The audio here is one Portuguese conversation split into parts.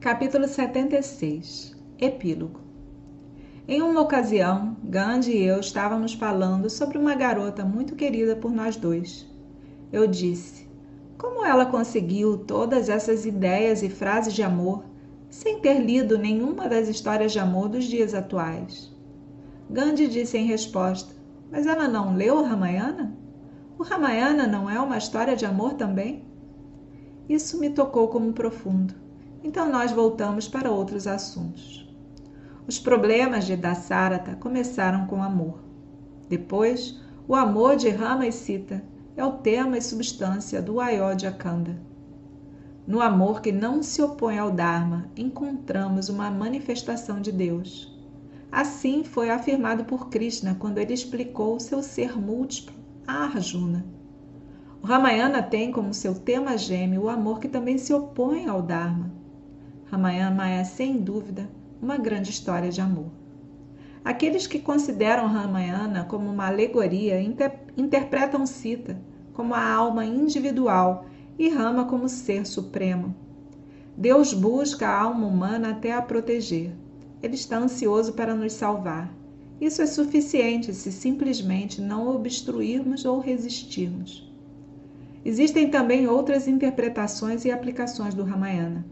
Capítulo 76 Epílogo Em uma ocasião, Gandhi e eu estávamos falando sobre uma garota muito querida por nós dois. Eu disse: Como ela conseguiu todas essas ideias e frases de amor sem ter lido nenhuma das histórias de amor dos dias atuais? Gandhi disse em resposta: Mas ela não leu o Ramayana? O Ramayana não é uma história de amor também? Isso me tocou como profundo então nós voltamos para outros assuntos. Os problemas de Dasarata começaram com amor. Depois, o amor de Rama e Sita é o tema e substância do Ayodhya Kanda. No amor que não se opõe ao Dharma, encontramos uma manifestação de Deus. Assim foi afirmado por Krishna quando ele explicou seu ser múltiplo a Arjuna. O Ramayana tem como seu tema gêmeo o amor que também se opõe ao Dharma. Ramayana é, sem dúvida, uma grande história de amor. Aqueles que consideram Ramayana como uma alegoria inter interpretam Sita como a alma individual e Rama como ser supremo. Deus busca a alma humana até a proteger. Ele está ansioso para nos salvar. Isso é suficiente se simplesmente não obstruirmos ou resistirmos. Existem também outras interpretações e aplicações do Ramayana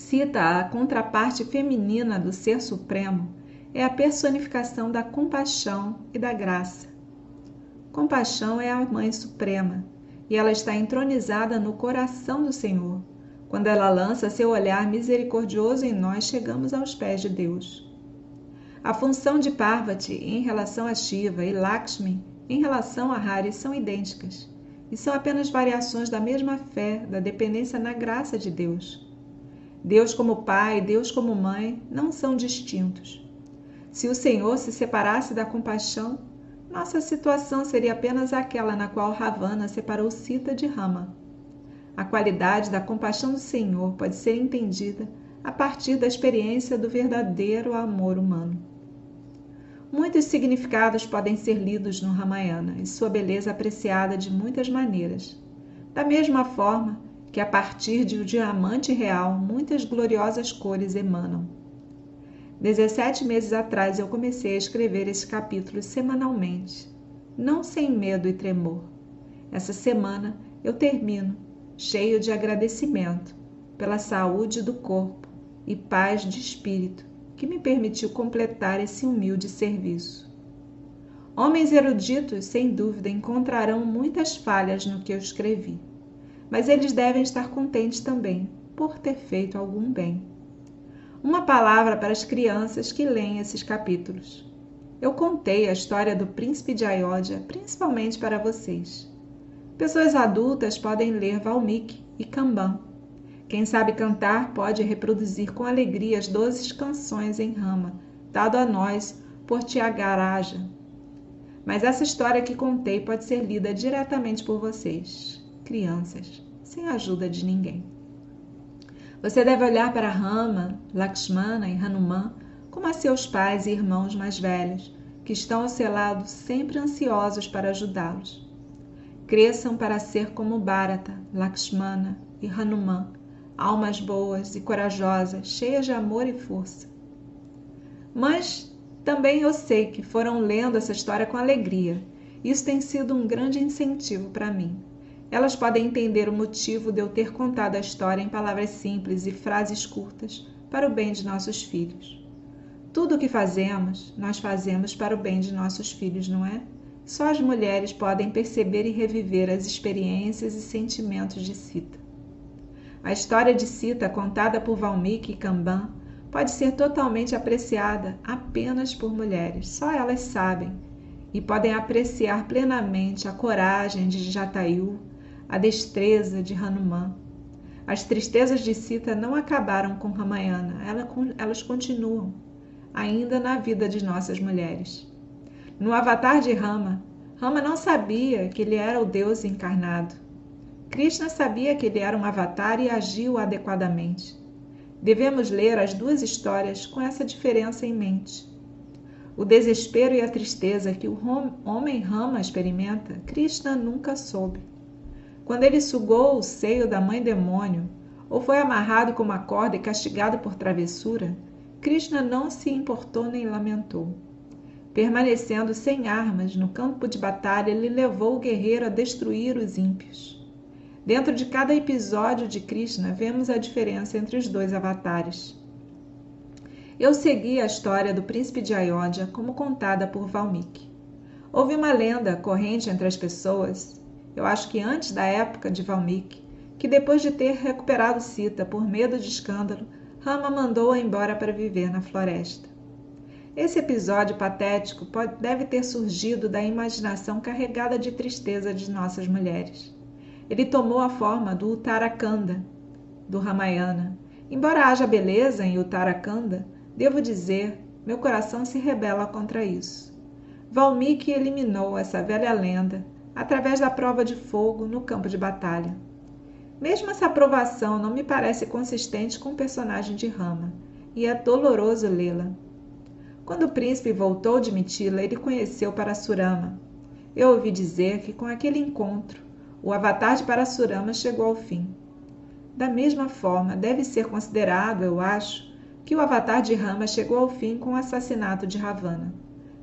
cita a contraparte feminina do Ser Supremo, é a personificação da compaixão e da graça. Compaixão é a Mãe Suprema e ela está entronizada no coração do Senhor. Quando ela lança seu olhar misericordioso em nós, chegamos aos pés de Deus. A função de Parvati em relação a Shiva e Lakshmi em relação a Hari são idênticas e são apenas variações da mesma fé, da dependência na graça de Deus. Deus como pai, Deus como mãe não são distintos. Se o Senhor se separasse da compaixão, nossa situação seria apenas aquela na qual Ravana separou Sita de Rama. A qualidade da compaixão do Senhor pode ser entendida a partir da experiência do verdadeiro amor humano. Muitos significados podem ser lidos no Ramayana e sua beleza apreciada de muitas maneiras. Da mesma forma, que a partir de um diamante real muitas gloriosas cores emanam. Dezessete meses atrás eu comecei a escrever esse capítulo semanalmente, não sem medo e tremor. Essa semana eu termino cheio de agradecimento pela saúde do corpo e paz de espírito que me permitiu completar esse humilde serviço. Homens eruditos, sem dúvida, encontrarão muitas falhas no que eu escrevi mas eles devem estar contentes também por ter feito algum bem. Uma palavra para as crianças que leem esses capítulos. Eu contei a história do príncipe de Ayodhya principalmente para vocês. Pessoas adultas podem ler Valmiki e Kamban. Quem sabe cantar pode reproduzir com alegria as doces canções em rama, dado a nós por Tiagaraja. Mas essa história que contei pode ser lida diretamente por vocês crianças, sem a ajuda de ninguém. Você deve olhar para Rama, Lakshmana e Hanuman como a seus pais e irmãos mais velhos, que estão ao seu lado sempre ansiosos para ajudá-los. Cresçam para ser como Bharata, Lakshmana e Hanuman, almas boas e corajosas, cheias de amor e força. Mas também eu sei que foram lendo essa história com alegria. Isso tem sido um grande incentivo para mim. Elas podem entender o motivo de eu ter contado a história em palavras simples e frases curtas para o bem de nossos filhos. Tudo o que fazemos, nós fazemos para o bem de nossos filhos, não é? Só as mulheres podem perceber e reviver as experiências e sentimentos de Sita. A história de Sita, contada por Valmiki e Kamban, pode ser totalmente apreciada apenas por mulheres, só elas sabem, e podem apreciar plenamente a coragem de Jatayu, a destreza de Hanuman. As tristezas de Sita não acabaram com Ramayana, elas continuam, ainda na vida de nossas mulheres. No avatar de Rama, Rama não sabia que ele era o Deus encarnado. Krishna sabia que ele era um avatar e agiu adequadamente. Devemos ler as duas histórias com essa diferença em mente. O desespero e a tristeza que o homem Rama experimenta, Krishna nunca soube. Quando ele sugou o seio da mãe demônio, ou foi amarrado com uma corda e castigado por travessura, Krishna não se importou nem lamentou. Permanecendo sem armas no campo de batalha, ele levou o guerreiro a destruir os ímpios. Dentro de cada episódio de Krishna, vemos a diferença entre os dois avatares. Eu segui a história do príncipe de Ayodhya como contada por Valmiki. Houve uma lenda corrente entre as pessoas, eu acho que antes da época de Valmiki, que depois de ter recuperado Sita por medo de escândalo, Rama mandou-a embora para viver na floresta. Esse episódio patético pode, deve ter surgido da imaginação carregada de tristeza de nossas mulheres. Ele tomou a forma do Uttarakanda, do Ramayana. Embora haja beleza em Uttarakanda, devo dizer, meu coração se rebela contra isso. Valmiki eliminou essa velha lenda através da prova de fogo no campo de batalha. Mesmo essa aprovação não me parece consistente com o personagem de Rama, e é doloroso lê-la. Quando o príncipe voltou de Mitila, ele conheceu Parasurama. Eu ouvi dizer que com aquele encontro, o avatar de Parasurama chegou ao fim. Da mesma forma, deve ser considerado, eu acho, que o avatar de Rama chegou ao fim com o assassinato de Ravana.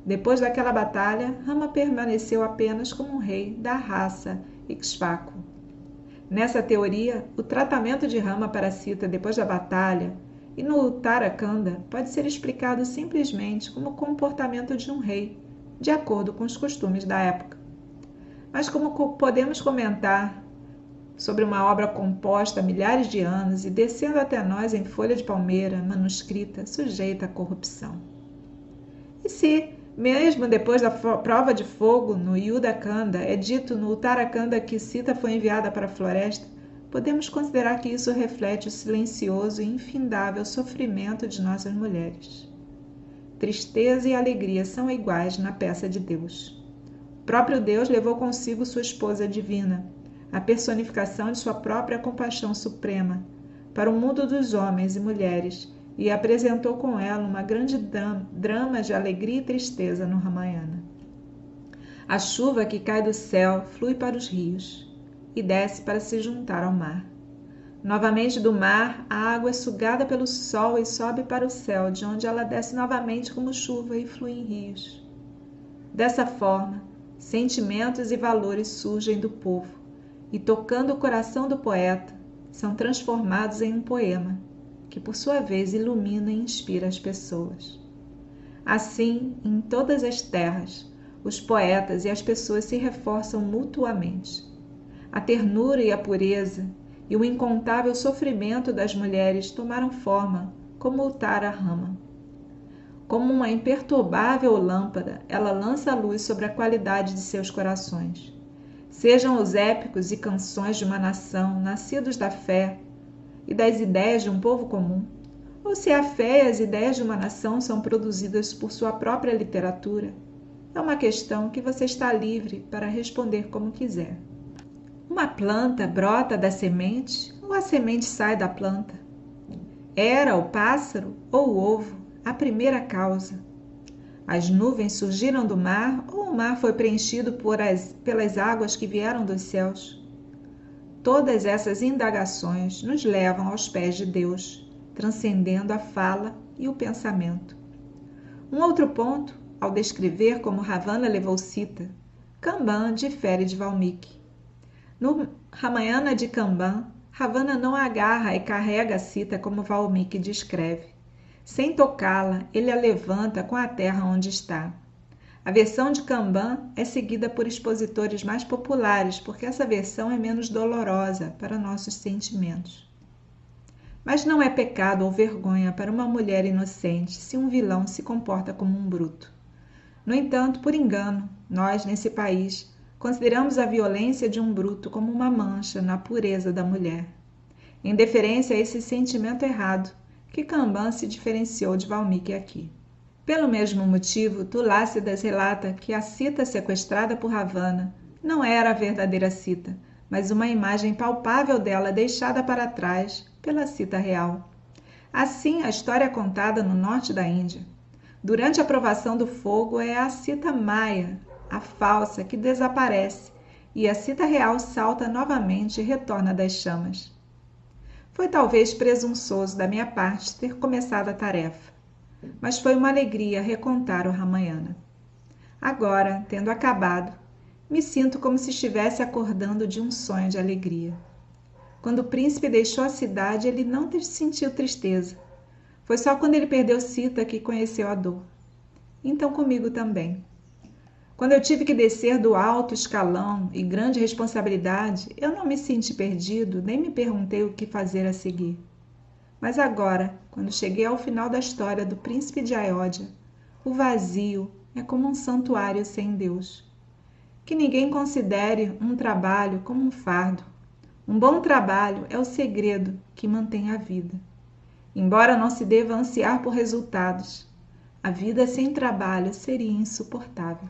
Depois daquela batalha, Rama permaneceu apenas como um rei da raça Ikshvaku. Nessa teoria, o tratamento de Rama para Sita depois da batalha e no Uttarakanda pode ser explicado simplesmente como o comportamento de um rei, de acordo com os costumes da época. Mas como podemos comentar sobre uma obra composta há milhares de anos e descendo até nós em folha de palmeira, manuscrita, sujeita à corrupção? E se mesmo depois da prova de fogo no Yudakanda, é dito no Uttarakanda que Sita foi enviada para a floresta, podemos considerar que isso reflete o silencioso e infindável sofrimento de nossas mulheres. Tristeza e alegria são iguais na peça de Deus. O próprio Deus levou consigo sua esposa divina, a personificação de sua própria compaixão suprema, para o mundo dos homens e mulheres e apresentou com ela uma grande drama de alegria e tristeza no Ramayana. A chuva que cai do céu flui para os rios e desce para se juntar ao mar. Novamente do mar, a água é sugada pelo sol e sobe para o céu, de onde ela desce novamente como chuva e flui em rios. Dessa forma, sentimentos e valores surgem do povo e, tocando o coração do poeta, são transformados em um poema que por sua vez ilumina e inspira as pessoas. Assim, em todas as terras, os poetas e as pessoas se reforçam mutuamente. A ternura e a pureza e o incontável sofrimento das mulheres tomaram forma como o Tara Rama. Como uma imperturbável lâmpada, ela lança a luz sobre a qualidade de seus corações. Sejam os épicos e canções de uma nação, nascidos da fé, e das ideias de um povo comum, ou se a fé e as ideias de uma nação são produzidas por sua própria literatura, é uma questão que você está livre para responder como quiser. Uma planta brota da semente ou a semente sai da planta? Era o pássaro ou o ovo a primeira causa? As nuvens surgiram do mar ou o mar foi preenchido as, pelas águas que vieram dos céus? Todas essas indagações nos levam aos pés de Deus, transcendendo a fala e o pensamento. Um outro ponto, ao descrever como Ravana levou Sita, Kamban difere de Valmiki. No Ramayana de Kamban, Ravana não agarra e carrega a Sita como Valmiki descreve. Sem tocá-la, ele a levanta com a terra onde está. A versão de Kanban é seguida por expositores mais populares, porque essa versão é menos dolorosa para nossos sentimentos. Mas não é pecado ou vergonha para uma mulher inocente se um vilão se comporta como um bruto. No entanto, por engano, nós, nesse país, consideramos a violência de um bruto como uma mancha na pureza da mulher. Em deferência a esse sentimento errado, que Kanban se diferenciou de Valmiki aqui. Pelo mesmo motivo, Tulácidas relata que a cita sequestrada por Ravana não era a verdadeira cita, mas uma imagem palpável dela deixada para trás pela cita real. Assim, a história é contada no norte da Índia. Durante a provação do fogo, é a cita maia, a falsa, que desaparece, e a cita real salta novamente e retorna das chamas. Foi talvez presunçoso da minha parte ter começado a tarefa, mas foi uma alegria recontar o Ramayana. Agora, tendo acabado, me sinto como se estivesse acordando de um sonho de alegria. Quando o príncipe deixou a cidade, ele não sentiu tristeza. Foi só quando ele perdeu Sita que conheceu a dor. Então comigo também. Quando eu tive que descer do alto escalão e grande responsabilidade, eu não me senti perdido, nem me perguntei o que fazer a seguir. Mas agora, quando cheguei ao final da história do príncipe de Ayodhya, o vazio é como um santuário sem Deus. Que ninguém considere um trabalho como um fardo. Um bom trabalho é o segredo que mantém a vida. Embora não se deva ansiar por resultados, a vida sem trabalho seria insuportável.